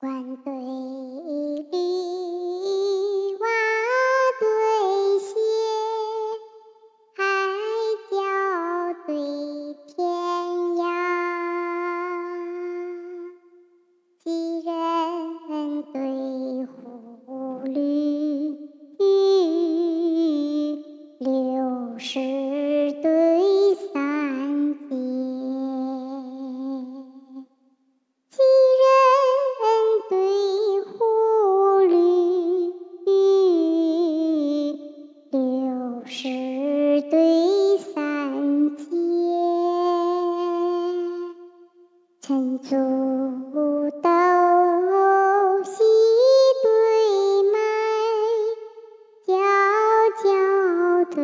关注陈祖斗喜对麦，娇娇对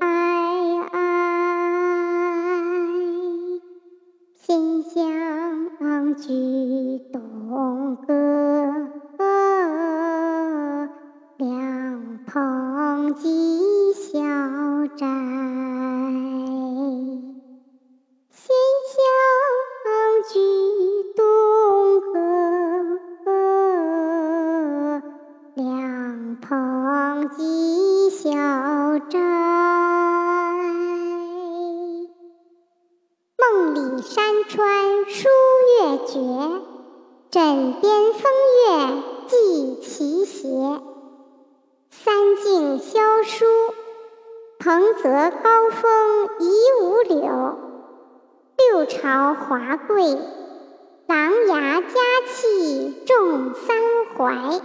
哀哀，心相举东阁，凉棚寄小棚寄小斋。梦里山川书月绝，枕边风月寄奇邪。三径萧疏，蓬泽高峰遗五柳。六朝华贵，琅琊佳气重三槐。